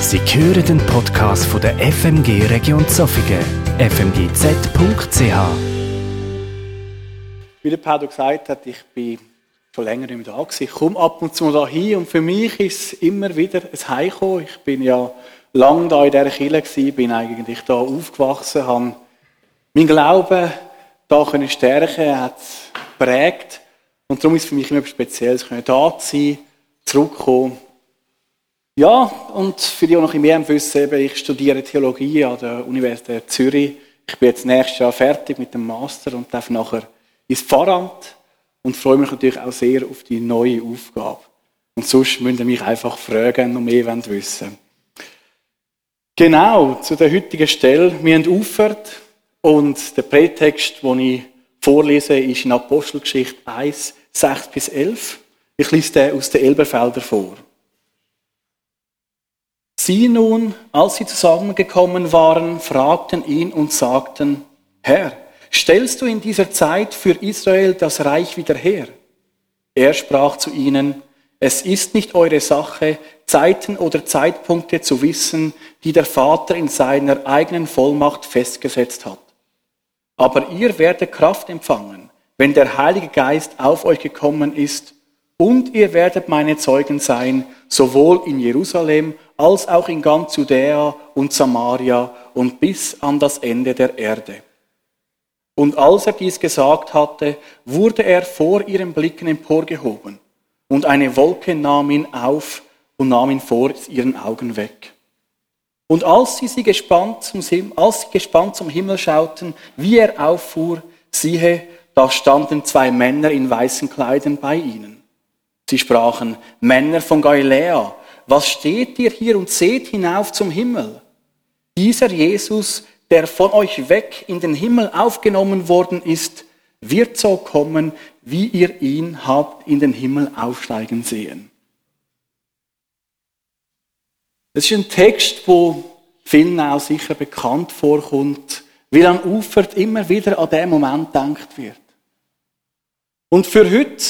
Sie hören den Podcast von der FMG Region Zofingen, fmgz.ch. Wie der Pedro gesagt hat, ich bin schon länger nicht mehr da gewesen. Ich komme ab und zu da hin und für mich ist es immer wieder ein Heimkommen. Ich bin ja lange da in dieser Kirche gewesen, bin eigentlich da aufgewachsen, habe meinen Glauben da können stärken, hat es prägt und darum ist es für mich immer etwas Spezielles, da zu sein, zurückkommen ja, und für die, die noch mehr wissen, eben, ich studiere Theologie an der Universität Zürich. Ich bin jetzt nächstes Jahr fertig mit dem Master und darf nachher ins Pfarramt und freue mich natürlich auch sehr auf die neue Aufgabe. Und sonst müsst ihr mich einfach fragen und mehr wissen Genau, zu der heutigen Stelle. Wir haben aufgehört und der Prätext, den ich vorlese, ist in Apostelgeschichte 1, 6 bis 11. Ich lese den aus den Elberfelder vor. Sie nun, als sie zusammengekommen waren, fragten ihn und sagten, Herr, stellst du in dieser Zeit für Israel das Reich wieder her? Er sprach zu ihnen, es ist nicht eure Sache, Zeiten oder Zeitpunkte zu wissen, die der Vater in seiner eigenen Vollmacht festgesetzt hat. Aber ihr werdet Kraft empfangen, wenn der Heilige Geist auf euch gekommen ist, und ihr werdet meine Zeugen sein, sowohl in Jerusalem als auch in ganz Judäa und Samaria und bis an das Ende der Erde. Und als er dies gesagt hatte, wurde er vor ihren Blicken emporgehoben, und eine Wolke nahm ihn auf und nahm ihn vor ihren Augen weg. Und als sie, sie gespannt zum, als sie gespannt zum Himmel schauten, wie er auffuhr, siehe, da standen zwei Männer in weißen Kleidern bei ihnen. Sie sprachen, Männer von Galiläa, was steht ihr hier und seht hinauf zum Himmel? Dieser Jesus, der von euch weg in den Himmel aufgenommen worden ist, wird so kommen, wie ihr ihn habt in den Himmel aufsteigen sehen. Es ist ein Text, wo vielen auch sicher bekannt vorkommt, weil an Ufert immer wieder an den Moment gedacht wird. Und für heute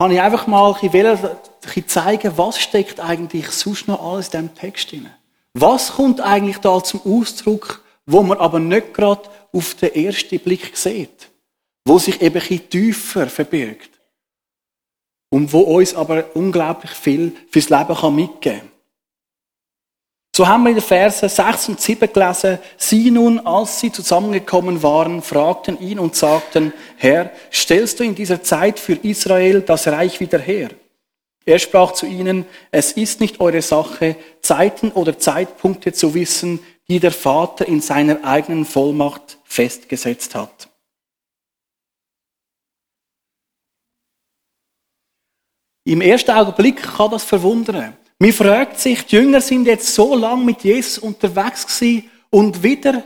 habe ich einfach mal ein zeigen, was steckt eigentlich sonst noch alles in diesem Text drin. Was kommt eigentlich da zum Ausdruck, wo man aber nicht gerade auf den ersten Blick sieht, wo sich eben ein tiefer verbirgt und wo uns aber unglaublich viel fürs Leben mitgeben kann. So haben wir in den Versen 6 und 7 gelesen, sie nun, als sie zusammengekommen waren, fragten ihn und sagten, Herr, stellst du in dieser Zeit für Israel das Reich wieder her? Er sprach zu ihnen, es ist nicht eure Sache, Zeiten oder Zeitpunkte zu wissen, die der Vater in seiner eigenen Vollmacht festgesetzt hat. Im ersten Augenblick kann das verwundern. Man fragt sich, die Jünger sind jetzt so lange mit Jesus unterwegs gewesen und wieder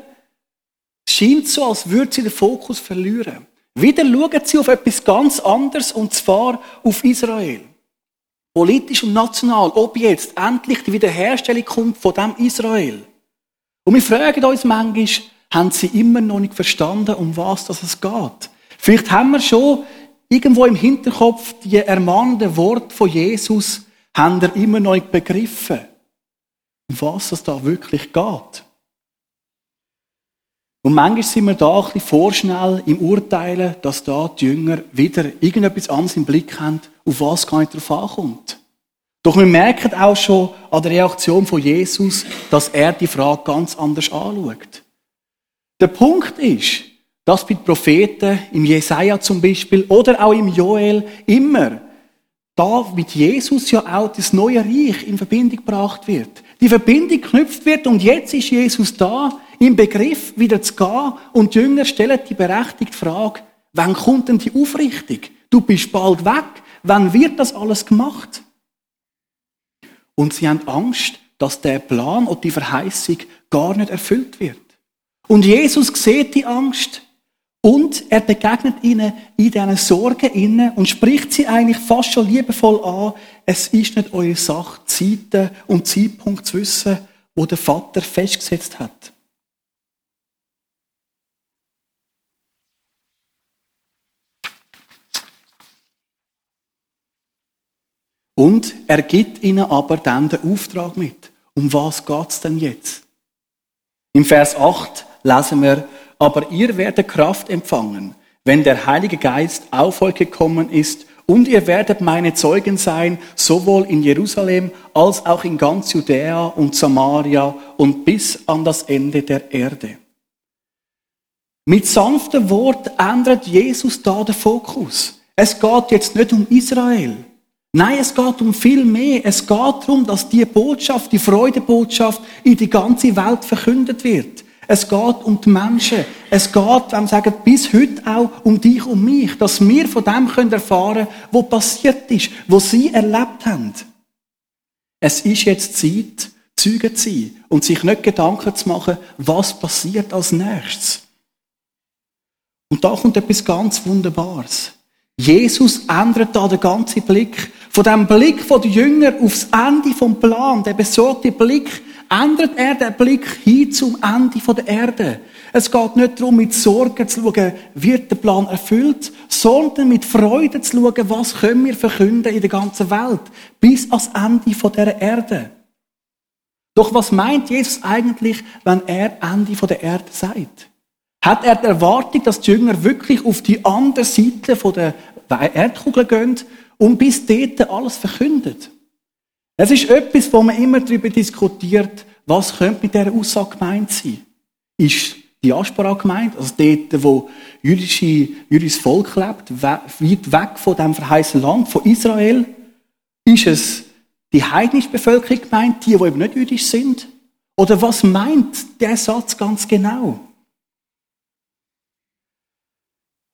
scheint so, als würden sie den Fokus verlieren. Wieder schauen sie auf etwas ganz anderes und zwar auf Israel. Politisch und national, ob jetzt endlich die Wiederherstellung kommt von dem Israel. Und wir fragen uns manchmal, haben sie immer noch nicht verstanden, um was das es geht? Vielleicht haben wir schon irgendwo im Hinterkopf die ermahnenden Worte von Jesus, haben wir immer noch nicht begriffen, um was es da wirklich geht. Und manchmal sind wir da ein bisschen vorschnell im Urteilen, dass da die Jünger wieder irgendetwas anderes im Blick haben, auf was gar nicht drauf ankommt. Doch wir merken auch schon an der Reaktion von Jesus, dass er die Frage ganz anders anschaut. Der Punkt ist, dass bei den Propheten, im Jesaja zum Beispiel oder auch im Joel immer da mit Jesus ja auch das neue Reich in Verbindung gebracht wird. Die Verbindung geknüpft wird und jetzt ist Jesus da, im Begriff wieder zu gehen und die Jünger stellen die berechtigte Frage, wann kommt denn die Aufrichtung? Du bist bald weg. Wann wird das alles gemacht? Und sie haben Angst, dass der Plan und die Verheißung gar nicht erfüllt wird. Und Jesus sieht die Angst und er begegnet ihnen in diesen Sorgen innen und spricht sie eigentlich fast schon liebevoll an. Es ist nicht eure Sache, Zeiten und Zeitpunkt zu wissen, wo der Vater festgesetzt hat. Und er gibt ihnen aber dann den Auftrag mit. um was geht's denn jetzt? Im Vers 8 lesen wir, aber ihr werdet Kraft empfangen, wenn der Heilige Geist auf euch gekommen ist, und ihr werdet meine Zeugen sein, sowohl in Jerusalem als auch in ganz Judäa und Samaria und bis an das Ende der Erde. Mit sanftem Wort ändert Jesus da den Fokus. Es geht jetzt nicht um Israel. Nein, es geht um viel mehr. Es geht darum, dass die Botschaft, die Freudebotschaft in die ganze Welt verkündet wird. Es geht um die Menschen. Es geht, wenn wir sagen, bis heute auch um dich und mich, dass wir von dem können erfahren können, was passiert ist, was sie erlebt haben. Es ist jetzt Zeit, Zeugen zu sein und sich nicht Gedanken zu machen, was passiert als nächstes. Und da kommt etwas ganz Wunderbares. Jesus ändert da den ganzen Blick. Von dem Blick der Jünger aufs Ende vom Plan, der besorgte Blick, ändert er den Blick hin zum Ende der Erde. Es geht nicht darum, mit Sorgen zu schauen, wird der Plan erfüllt, sondern mit Freude zu schauen, was können wir verkünden in der ganzen Welt, bis ans Ende der Erde. Doch was meint Jesus eigentlich, wenn er Ende der Erde sagt? Hat er die Erwartung, dass die Jünger wirklich auf die andere Seite der Erdkugel gehen und bis dort alles verkündet? Es ist etwas, wo man immer darüber diskutiert, was könnte mit dieser Aussage gemeint sein. Ist die Diaspora gemeint, also dort, wo jüdische, jüdisches Volk lebt, weit weg von dem verheißenen Land, von Israel? Ist es die heidnische Bevölkerung gemeint, die, die eben nicht jüdisch sind? Oder was meint der Satz ganz genau?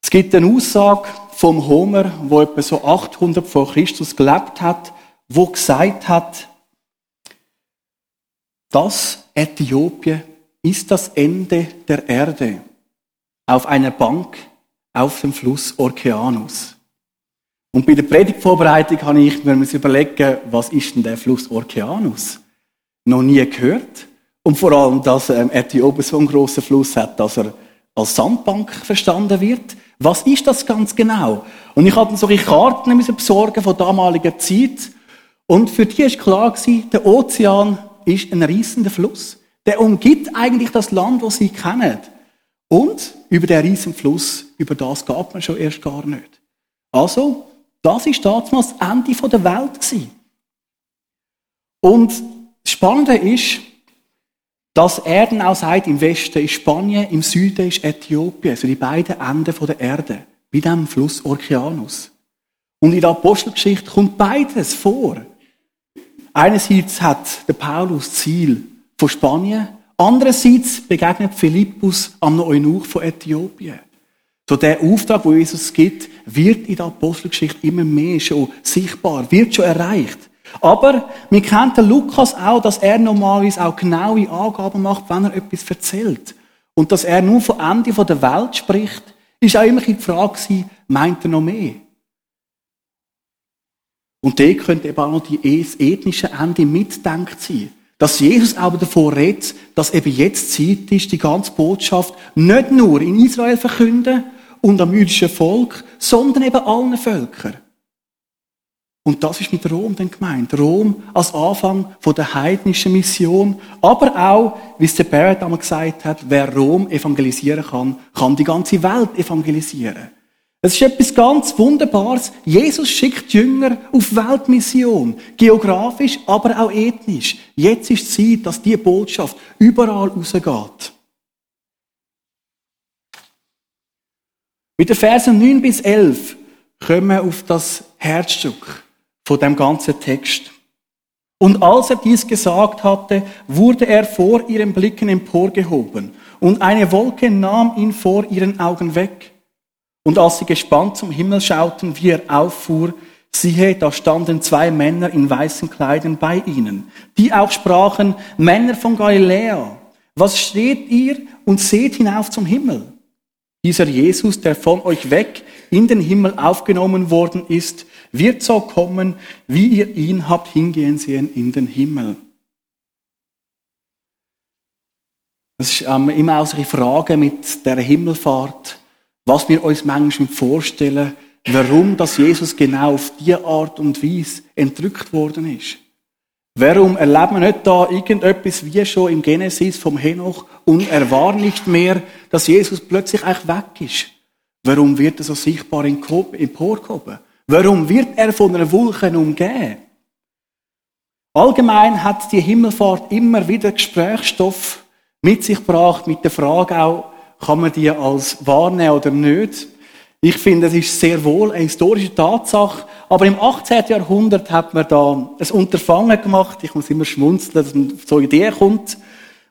Es gibt eine Aussage vom Homer, wo etwa so 800 vor Christus gelebt hat, wo gesagt hat, dass Äthiopien ist das Ende der Erde auf einer Bank auf dem Fluss Orkeanus. Und bei der Predigtvorbereitung habe ich mir überlegen, was ist denn der Fluss Orkeanus? Noch nie gehört. Und vor allem, dass ähm, Äthiopien so einen grossen Fluss hat, dass er als Sandbank verstanden wird. Was ist das ganz genau? Und ich habe solche Karten besorgen von damaliger Zeit und für die ist klar gewesen, der Ozean ist ein riesender Fluss. Der umgibt eigentlich das Land, das sie kennen. Und über den riesigen Fluss, über das geht man schon erst gar nicht. Also, das ist damals das Ende der Welt gewesen. Und das Spannende ist, dass er dann auch sagt, im Westen ist Spanien, im Süden ist Äthiopien, also die beiden Enden der Erde, wie dem Fluss Orkianus. Und in der Apostelgeschichte kommt beides vor. Einerseits hat der Paulus Ziel von Spanien, andererseits begegnet Philippus am Eunuch von Äthiopien. So der Auftrag, wo Jesus gibt, wird in der Apostelgeschichte immer mehr schon sichtbar, wird schon erreicht. Aber wir kennen den Lukas auch, dass er normalerweise auch genaue Angaben macht, wenn er etwas erzählt. Und dass er nur vom Ende der Welt spricht, ist auch immer die Frage meint er noch mehr? Und da könnte eben auch noch die ethnische Ende mitdenkt sein. Dass Jesus aber davor redet, dass eben jetzt Zeit ist, die ganze Botschaft nicht nur in Israel verkünden und am jüdischen Volk, sondern eben allen Völkern. Und das ist mit Rom dann gemeint. Rom als Anfang von der heidnischen Mission, aber auch, wie es der Barrett einmal gesagt hat, wer Rom evangelisieren kann, kann die ganze Welt evangelisieren. Es ist etwas ganz Wunderbares. Jesus schickt Jünger auf Weltmission. Geografisch, aber auch ethnisch. Jetzt ist Zeit, dass die Botschaft überall rausgeht. Mit den Versen 9 bis 11 kommen wir auf das Herzstück von dem ganzen Text. Und als er dies gesagt hatte, wurde er vor ihren Blicken emporgehoben und eine Wolke nahm ihn vor ihren Augen weg. Und als sie gespannt zum Himmel schauten, wie er auffuhr, siehe, da standen zwei Männer in weißen Kleidern bei ihnen, die auch sprachen, Männer von Galiläa, was steht ihr und seht hinauf zum Himmel? Dieser Jesus, der von euch weg in den Himmel aufgenommen worden ist, wird so kommen, wie ihr ihn habt hingehen sehen in den Himmel. Das ist ähm, immer auch so eine Frage mit der Himmelfahrt was wir uns manchmal vorstellen, warum das Jesus genau auf diese Art und Weise entrückt worden ist. Warum erleben wir nicht da irgendetwas wie schon im Genesis vom Henoch und er war nicht mehr, dass Jesus plötzlich eigentlich weg ist? Warum wird er so sichtbar emporgehoben? Warum wird er von einer Wolke umgeben? Allgemein hat die Himmelfahrt immer wieder Gesprächsstoff mit sich gebracht, mit der Frage auch, kann man die als wahrnehmen oder nicht? Ich finde, es ist sehr wohl eine historische Tatsache. Aber im 18. Jahrhundert hat man da ein Unterfangen gemacht. Ich muss immer schmunzeln, dass man auf so Idee kommt.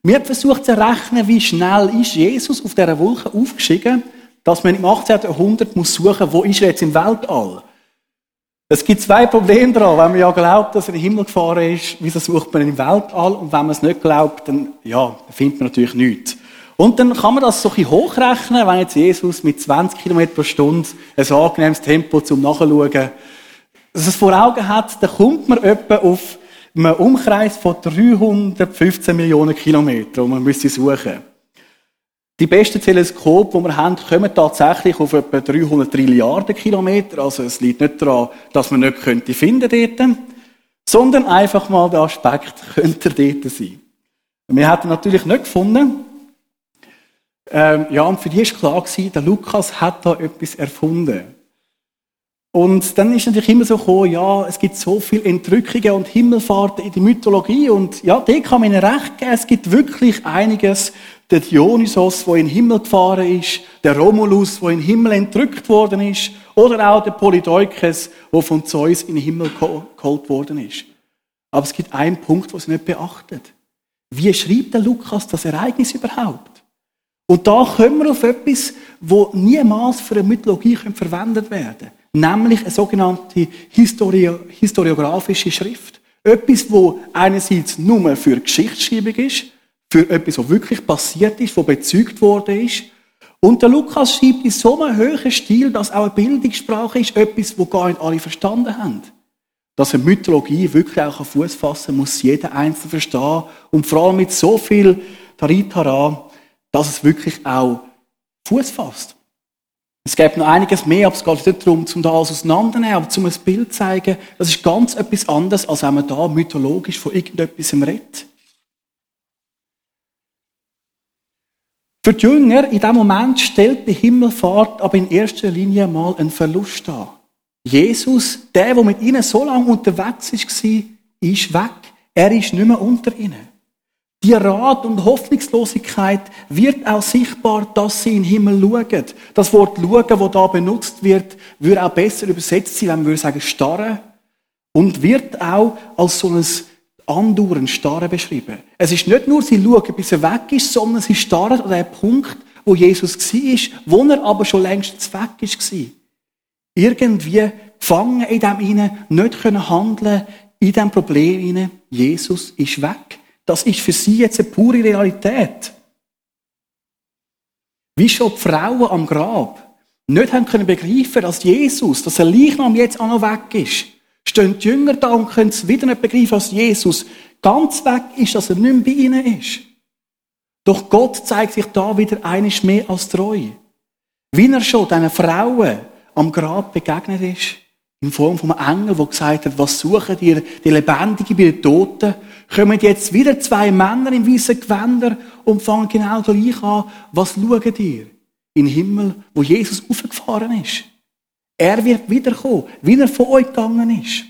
Wir haben versucht zu errechnen, wie schnell ist Jesus auf dieser Wolke aufgestiegen, dass man im 18. Jahrhundert muss suchen, wo ist er jetzt im Weltall? Es gibt zwei Probleme daran. Wenn man ja glaubt, dass er in den Himmel gefahren ist, wieso sucht man ihn im Weltall? Und wenn man es nicht glaubt, dann, ja, findet man natürlich nichts. Und dann kann man das so ein hochrechnen, wenn jetzt Jesus mit 20 km pro Stunde ein angenehmes Tempo zum Nachschauen, dass es vor Augen hat, dann kommt man etwa auf einen Umkreis von 315 Millionen Kilometern, wo man müsste suchen. Die besten Teleskope, die wir haben, kommen tatsächlich auf etwa 300 Trilliarden Kilometer. Also es liegt nicht daran, dass man nicht könnte finden dort, sondern einfach mal der Aspekt, könnte dort sein. Wir hätten natürlich nicht gefunden, ähm, ja, und für die ist klar gewesen, der Lukas hat da etwas erfunden. Und dann ist natürlich immer so gekommen, ja, es gibt so viele Entrückungen und Himmelfahrten in der Mythologie und ja, dem kann man ihnen recht geben, es gibt wirklich einiges. Der Dionysos, der in den Himmel gefahren ist, der Romulus, der in den Himmel entrückt worden ist, oder auch der Polydeukes, der von Zeus in den Himmel geholt worden ist. Aber es gibt einen Punkt, den sie nicht beachtet. Wie schreibt der Lukas das Ereignis überhaupt? Und da kommen wir auf etwas, wo niemals für eine Mythologie verwendet werden Nämlich eine sogenannte Histori historiografische Schrift. Etwas, wo einerseits nur für Geschichtsschreibung ist, für etwas, was wirklich passiert ist, was bezeugt worden ist. Und der Lukas schreibt in so einem hohen Stil, dass auch eine Bildungssprache ist, etwas, wo gar nicht alle verstanden haben. Dass eine Mythologie wirklich auch auf Fuß fassen muss jeder Einzelne verstehen. Und vor allem mit so viel Taritara, dass es wirklich auch Fuß fasst. Es gibt noch einiges mehr, aber es geht nicht darum, um da alles auseinanderzunehmen, aber um ein Bild zu zeigen, das ist ganz etwas anderes, als wenn man da mythologisch von irgendetwas redet. Für die Jünger in diesem Moment stellt die Himmelfahrt aber in erster Linie mal einen Verlust dar. Jesus, der, der mit ihnen so lange unterwegs war, ist weg. Er ist nicht mehr unter ihnen. Die Rat und Hoffnungslosigkeit wird auch sichtbar, dass sie in den Himmel schauen. Das Wort schauen, das da benutzt wird, würde auch besser übersetzt sein, wenn wir sagen starren. Und wird auch als so ein Andauern, Starren beschrieben. Es ist nicht nur, sie schauen, bis er weg ist, sondern sie starren an den Punkt, wo Jesus war, wo er aber schon längst weg war. Irgendwie gefangen in dem hinein, nicht können handeln, in dem Problem hinein. Jesus ist weg. Das ist für sie jetzt eine pure Realität. Wie schon die Frauen am Grab nicht haben können begreifen, dass Jesus, dass der Leichnam jetzt auch noch weg ist, stehen die Jünger da und können es wieder nicht begreifen, dass Jesus ganz weg ist, dass er nicht mehr bei ihnen ist. Doch Gott zeigt sich da wieder einiges mehr als treu. Wie er schon diesen Frauen am Grab begegnet ist, in Form einem Engel, der gesagt hat, was suchen ihr, die Lebendigen bei den Toten, kommen jetzt wieder zwei Männer in weißen Gewändern und fangen genau gleich an, was schauen ihr? In den Himmel, wo Jesus aufgefahren ist. Er wird wiederkommen, wie er von euch gegangen ist.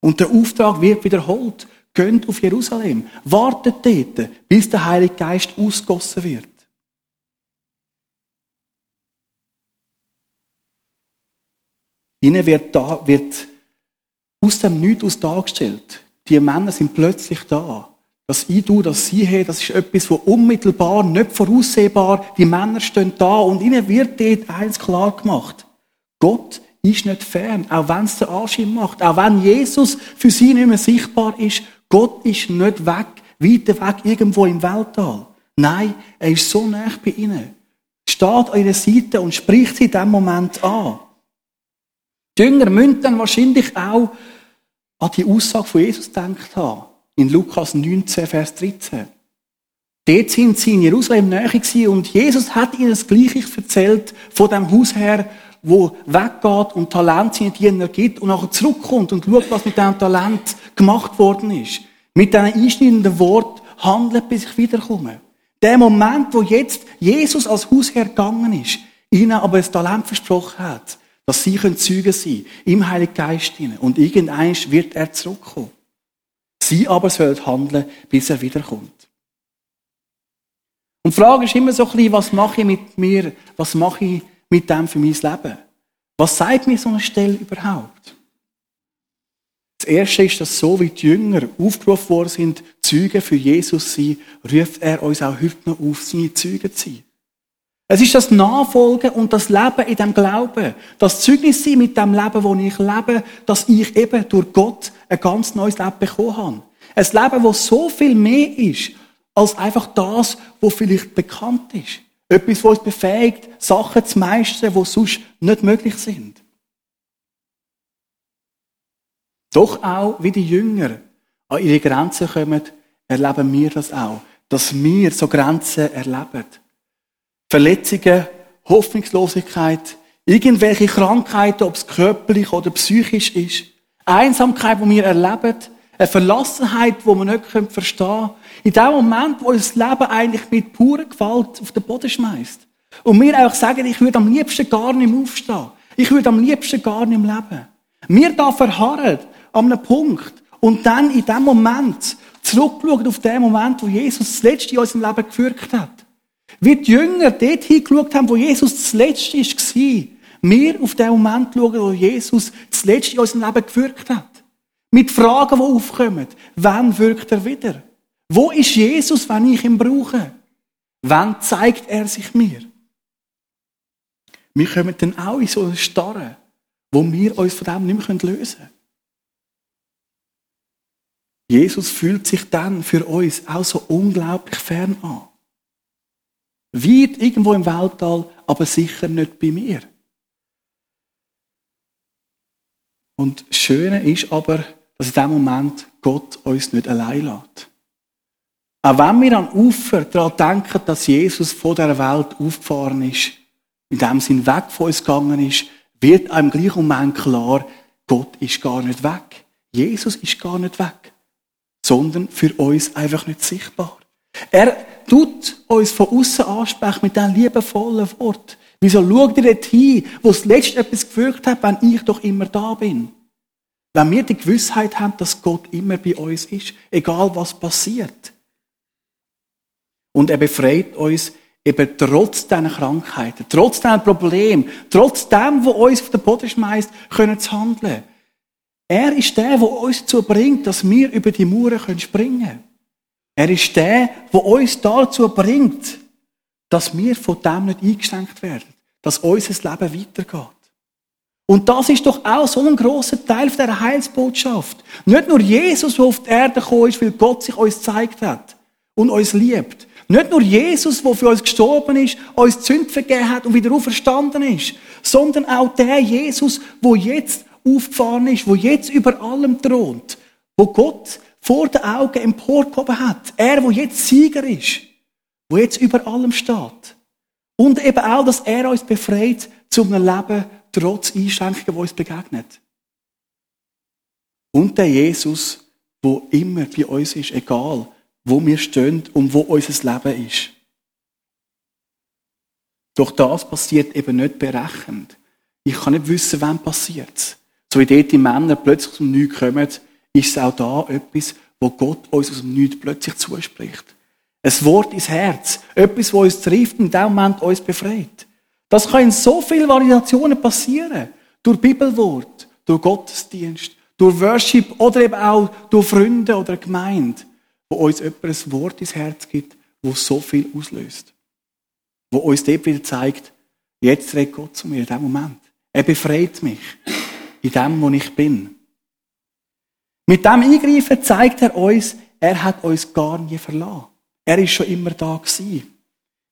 Und der Auftrag wird wiederholt. Geht auf Jerusalem. Wartet dort, bis der Heilige Geist ausgossen wird. Ihnen wird, da, wird aus dem Nichts aus dargestellt. Die Männer sind plötzlich da. Das Ich, du, das Sie haben, das ist etwas, wo unmittelbar, nicht voraussehbar, die Männer stehen da und ihnen wird dort eins klar gemacht. Gott ist nicht fern, auch wenn es der Anschein macht, auch wenn Jesus für sie nicht mehr sichtbar ist. Gott ist nicht weg, weiter weg, irgendwo im Weltall. Nein, er ist so nah bei ihnen. Steht an ihrer Seite und spricht sie in diesem Moment an. Die Jünger müssen dann wahrscheinlich auch an die Aussage von Jesus gedacht haben. In Lukas 19, Vers 13. Dort sind sie in Jerusalem näher und Jesus hat ihnen das Gleiche erzählt von dem Hausherr, wo weggeht und Talent seinen Diener gibt und nachher zurückkommt und schaut, was mit diesem Talent gemacht worden ist. Mit diesen einschneidenden Wort handelt, bis ich wiederkomme. Der Moment, wo jetzt Jesus als Hausherr gegangen ist, ihnen aber ein Talent versprochen hat, dass sie Zeugen sein im Heiligen Geist hinein. Und irgendein wird er zurückkommen. Sie aber sollen handeln, bis er wiederkommt. Und die Frage ist immer so ein bisschen, was mache ich mit mir, was mache ich mit dem für mein Leben? Was sagt mir so eine Stelle überhaupt? Das Erste ist, dass so wie die Jünger aufgerufen worden sind, Zeugen für Jesus zu sein, ruft er uns auch heute noch auf, seine Zeugen zu sein. Es ist das Nachfolgen und das Leben in dem Glauben. Das Zeugnis sein mit dem Leben, wo ich lebe, dass ich eben durch Gott ein ganz neues Leben bekommen habe. Ein Leben, das so viel mehr ist, als einfach das, was vielleicht bekannt ist. Etwas, was uns befähigt, Sachen zu meistern, die sonst nicht möglich sind. Doch auch, wie die Jünger an ihre Grenzen kommen, erleben wir das auch. Dass wir so Grenzen erleben. Verletzungen, Hoffnungslosigkeit, irgendwelche Krankheiten, ob es körperlich oder psychisch ist, Einsamkeit, die wir erleben, eine Verlassenheit, die wir nicht verstehen können. In dem Moment, wo uns das Leben eigentlich mit purer Gewalt auf den Boden schmeißt. Und wir einfach sagen, ich würde am liebsten gar nicht aufstehen. Ich würde am liebsten gar nicht leben. Wir da verharren an einem Punkt und dann in dem Moment zurückschauen auf den Moment, wo Jesus das Letzte in unserem Leben gewirkt hat. Wie die Jünger dort hingeschaut haben, wo Jesus das Letzte war. Wir auf den Moment schauen, wo Jesus das Letzte in unserem Leben gewirkt hat. Mit Fragen, die aufkommen. Wann wirkt er wieder? Wo ist Jesus, wenn ich ihn brauche? Wann zeigt er sich mir? Wir kommen dann auch in so eine Starre, wo wir uns von dem nicht mehr lösen können. Jesus fühlt sich dann für uns auch so unglaublich fern an. Weit irgendwo im Weltall, aber sicher nicht bei mir. Und das Schöne ist aber, dass in dem Moment Gott uns nicht allein lässt. Auch wenn wir am Ufer daran denken, dass Jesus vor der Welt aufgefahren ist, in dem Sinn weg von uns gegangen ist, wird einem gleich Moment klar, Gott ist gar nicht weg. Jesus ist gar nicht weg. Sondern für uns einfach nicht sichtbar. Er tut uns von außen ansprechen mit diesem liebevollen Wort. Wieso schaut ihr dort hin, wo das letzte etwas gewirkt hat, wenn ich doch immer da bin? Wenn wir die Gewissheit haben, dass Gott immer bei uns ist, egal was passiert. Und er befreit uns eben trotz diesen Krankheiten, trotz diesen Problemen, trotz dem, was uns auf den Boden schmeißt, können zu handeln. Er ist der, der uns dazu bringt, dass wir über die Mauern springen können. Er ist der, der uns dazu bringt, dass wir von dem nicht eingeschränkt werden, dass unser Leben weitergeht. Und das ist doch auch so ein großer Teil der Heilsbotschaft. Nicht nur Jesus, der auf die Erde gekommen ist, weil Gott sich uns gezeigt hat und uns liebt. Nicht nur Jesus, der für uns gestorben ist, uns die Sünde vergeben hat und wieder auferstanden ist, sondern auch der Jesus, der jetzt aufgefahren ist, der jetzt über allem thront, wo Gott vor den Augen emporgehoben hat. Er, der jetzt Sieger ist, der jetzt über allem steht. Und eben auch, dass er uns befreit zu einem Leben, trotz Einschränkungen, die uns begegnet. Und der Jesus, wo immer bei uns ist, egal wo wir stehen und wo unser Leben ist. Doch das passiert eben nicht berechnet. Ich kann nicht wissen, wann passiert So wie dort die Männer plötzlich zum Nichts kommen, ist es auch da etwas, wo Gott uns aus dem Nichts plötzlich zuspricht. Ein Wort ins Herz. Etwas, wo uns trifft und in dem Moment uns befreit. Das kann in so vielen Variationen passieren. Durch Bibelwort, durch Gottesdienst, durch Worship oder eben auch durch Freunde oder Gemeinde, wo uns jemand ein Wort ins Herz gibt, wo so viel auslöst. Wo uns dort wieder zeigt, jetzt redet Gott zu mir in dem Moment. Er befreit mich in dem, wo ich bin. Mit dem Eingreifen zeigt er uns, er hat uns gar nie verlassen. Er ist schon immer da gewesen.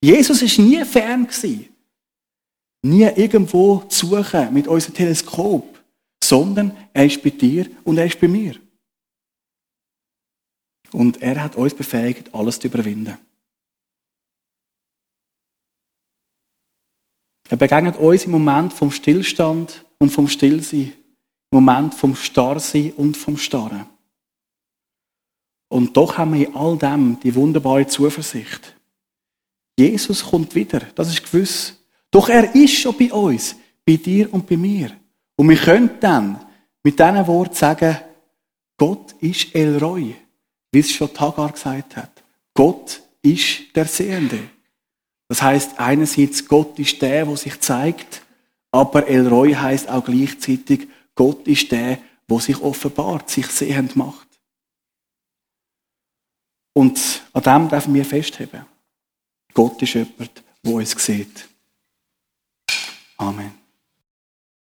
Jesus ist nie fern gewesen nie irgendwo zu suchen mit unserem Teleskop, sondern er ist bei dir und er ist bei mir. Und er hat uns befähigt, alles zu überwinden. Eine begegnet uns im Moment vom Stillstand und vom Stillsein, Moment vom Starrsein und vom Starren. Und doch haben wir in all dem die wunderbare Zuversicht. Jesus kommt wieder, das ist gewiss. Doch er ist schon bei uns, bei dir und bei mir. Und wir können dann mit diesen Worten sagen, Gott ist El Roy, wie es schon Tagar gesagt hat. Gott ist der Sehende. Das heißt einerseits, Gott ist der, der sich zeigt, aber El Roy heißt auch gleichzeitig, Gott ist der, der sich offenbart, sich sehend macht. Und an dem dürfen wir festheben. Gott ist jemand, der uns sieht. Amen.